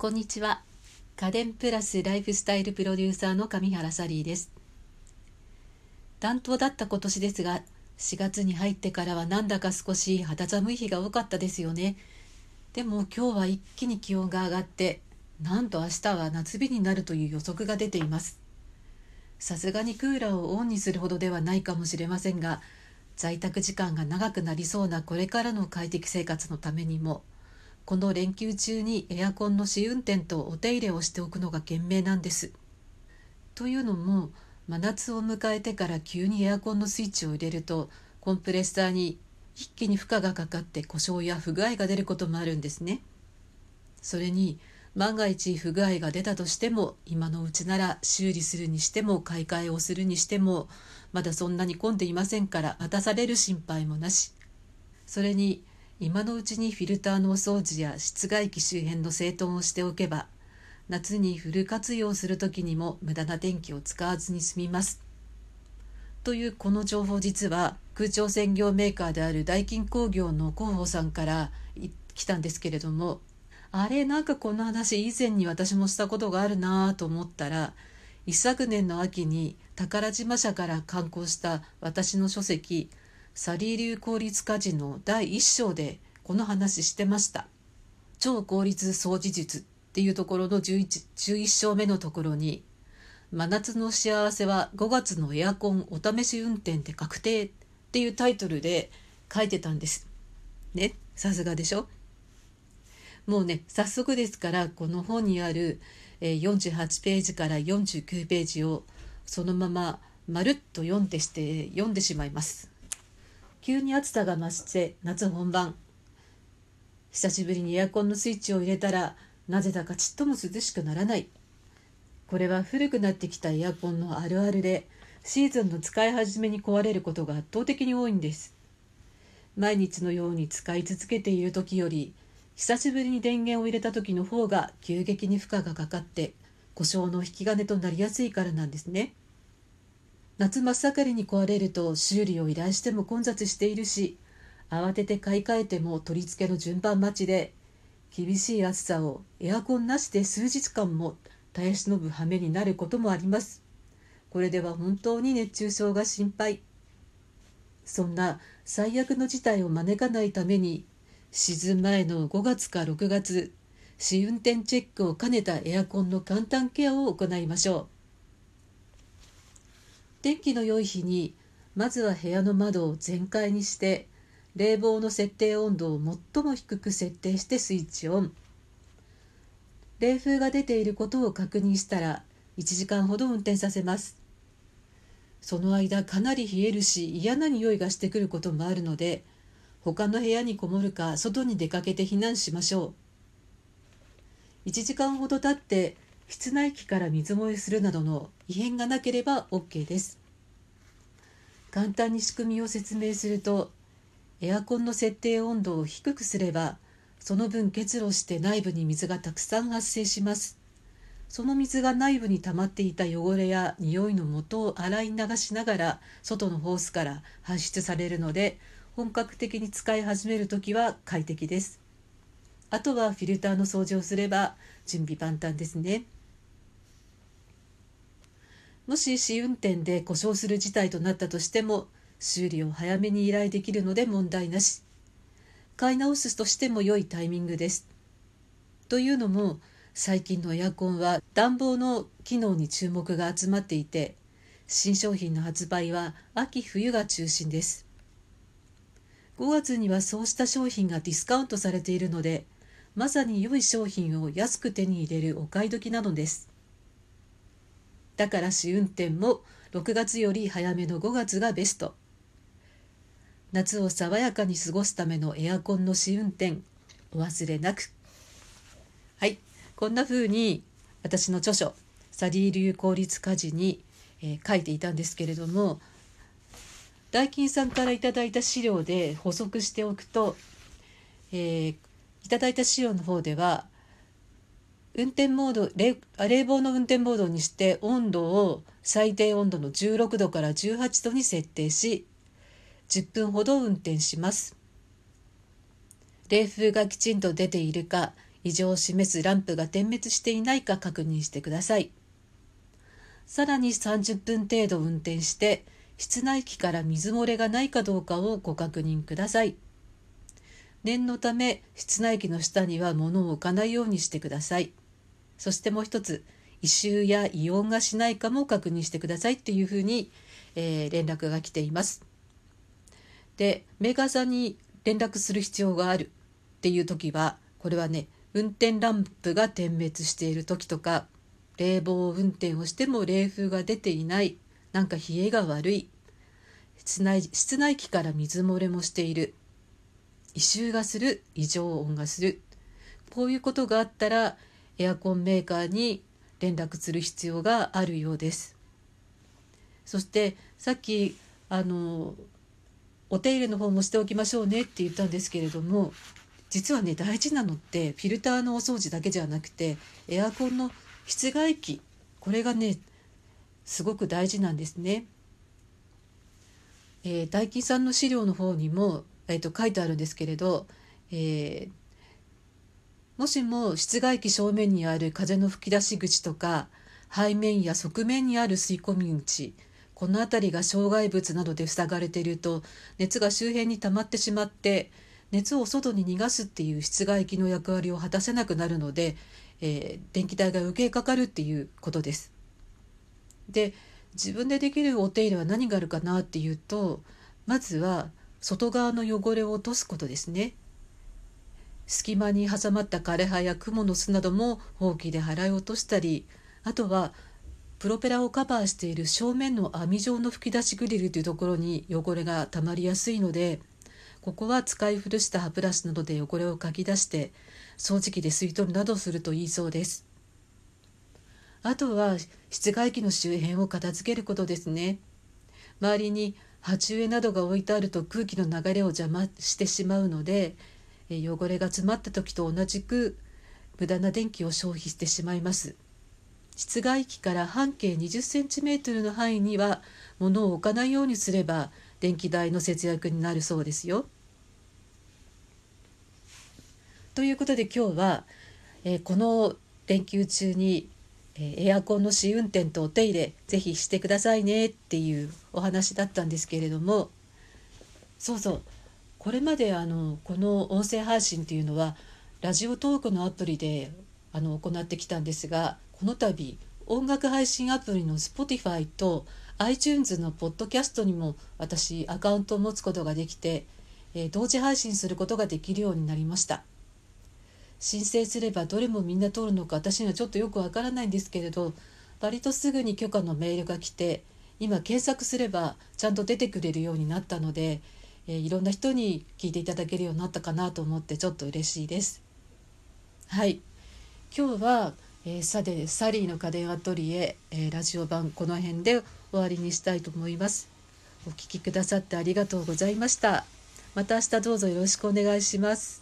こんにちは。家電プラスライフスタイルプロデューサーの上原サリーです。担当だった今年ですが4月に入ってからはなんだか少し肌寒い日が多かったですよね。でも今日は一気に気温が上がってなんと明日は夏日になるという予測が出ています。さすがにクーラーをオンにするほどではないかもしれませんが在宅時間が長くなりそうなこれからの快適生活のためにもこの連休中にエアコンの試運転とお手入れをしておくのが賢明なんです。というのも真夏を迎えてから急にエアコンのスイッチを入れるとコンプレッサーに一気に負荷がかかって故障や不具合が出ることもあるんですね。それに万が一不具合が出たとしても今のうちなら修理するにしても買い替えをするにしてもまだそんなに混んでいませんから待たされる心配もなしそれに今のうちにフィルターのお掃除や室外機周辺の整頓をしておけば夏にフル活用する時にも無駄な電気を使わずに済みます。というこの情報実は空調専業メーカーであるダイキン工業の広報さんから来たんですけれどもあれなんかこの話以前に私もしたことがあるなぁと思ったら一昨年の秋に宝島社から刊行した私の書籍サリー流効率家事の第1章でこの話してました。超効率掃除術っていうところの 11, 11章目のところに真夏の幸せは5月のエアコンお試し運転で確定っていうタイトルで書いてたんです。ねさすがでしょ？もうね早速ですからこの本にある48ページから49ページをそのまままるっと読んでして読んでしまいます。急に暑さが増して夏本番。久しぶりにエアコンのスイッチを入れたらなぜだかちっとも涼しくならない。これは古くなってきたエアコンのあるあるでシーズンの使い始めに壊れることが圧倒的に多いんです。毎日のように使い続けている時より久しぶりに電源を入れた時の方が急激に負荷がかかって故障の引き金となりやすいからなんですね。夏真っ盛りに壊れると修理を依頼しても混雑しているし慌てて買い替えても取り付けの順番待ちで厳しい暑さをエアコンなしで数日間も耐え忍ぶ羽目になることもあります。これでは本当に熱中症が心配。そんな最悪の事態を招かないためにシーズン前の5月か6月試運転チェックを兼ねたエアコンの簡単ケアを行いましょう。天気の良い日にまずは部屋の窓を全開にして冷房の設定温度を最も低く設定してスイッチオン。冷風が出ていることを確認したら1時間ほど運転させます。その間かなり冷えるし嫌な匂いがしてくることもあるので他の部屋にこもるか外に出かけて避難しましょう。1時間ほど経って室内機から水漏れするなどの異変がなければ OK です。簡単に仕組みを説明するとエアコンの設定温度を低くすればその分結露して内部に水がたくさん発生します。その水が内部に溜まっていた汚れや匂いの元を洗い流しながら外のホースから排出されるので本格的に使い始める時は快適です。あとはフィルターの掃除をすれば準備万端ですね。もし試運転で故障する事態となったとしても修理を早めに依頼できるので問題なし。買い直すとしても良いタイミングです。というのも最近のエアコンは暖房の機能に注目が集まっていて新商品の発売は秋冬が中心です。5月にはそうした商品がディスカウントされているのでまさに良い商品を安く手に入れるお買い時なのです。だから試運転も6月より早めの5月がベスト。夏を爽やかに過ごすためのエアコンの試運転お忘れなく。はい。こんな風に私の著書「サリー流効率家事に」えー、書いていたんですけれどもダイキンさんから頂いた資料で補足しておくと、えー、いただいた資料の方では運転モード冷房の運転モードにして温度を最低温度の16度から18度に設定し10分ほど運転します。冷風がきちんと出ているか異常を示すランプが点滅していないか確認してください。さらに30分程度運転して室内機から水漏れがないかどうかをご確認ください。念のため室内機の下には物を置かないようにしてください。そしてもう一つ異臭や異音がしないかも確認してくださいっていうふうに、えー、連絡が来ています。でメーカーさんに連絡する必要がある。っていう時はこれはね運転ランプが点滅している時とか冷房運転をしても冷風が出ていないなんか冷えが悪い室内室内機から水漏れもしている異臭がする異常音がするこういうことがあったらエアコンメーカーに連絡する必要があるようですそしてさっきあのお手入れの方もしておきましょうねって言ったんですけれども実はね大事なのってフィルターのお掃除だけじゃなくてエアコンの室外機これがねすごく大事なんですね。えー、大金さんの資料の方にも、えーと、書いてあるんですけれど、えー、もしも室外機正面にある風の吹き出し口とか背面や側面にある吸い込み口この辺りが障害物などで塞がれていると熱が周辺に溜まってしまって熱を外に逃がすっていう室外機の役割を果たせなくなるので、えー、電気代が余計かかるっていうことです。で自分でできるお手入れは何があるかなっていうとまずは外側の汚れを落とすことですね。隙間に挟まった枯葉や蜘蛛の巣などもほうきで払い落としたりあとはプロペラをカバーしている正面の網状の吹き出しグリルというところに汚れがたまりやすいのでここは使い古した歯ブラシなどで汚れをかき出して掃除機で吸い取るなどするといいそうです。あとは室外機の周辺を片付けることですね。周りに鉢植えなどが置いてあると空気の流れを邪魔してしまうので汚れが詰まった時と同じく無駄な電気を消費してしまいます。室外機から半径20センチメートルの範囲には物を置かないようにすれば電気代の節約になるそうですよ。ということで今日は、えー、この連休中に、えー、エアコンの試運転とお手入れぜひしてくださいねっていうお話だったんですけれどもそうそうこれまであのこの音声配信っていうのはラジオトークのアプリであの行ってきたんですがこの度音楽配信アプリの Spotify と iTunes のポッドキャストにも私アカウントを持つことができて、えー、同時配信することができるようになりました。申請すればどれもみんな通るのか私にはちょっとよくわからないんですけれど割とすぐに許可のメールが来て今検索すればちゃんと出てくれるようになったので、えー、いろんな人に聞いていただけるようになったかなと思ってちょっと嬉しいです。はい。今日はえー、さてサリーの家電アトリエ、えー、ラジオ版この辺で終わりにしたいと思います。お聞きくださってありがとうございました。また明日どうぞよろしくお願いします。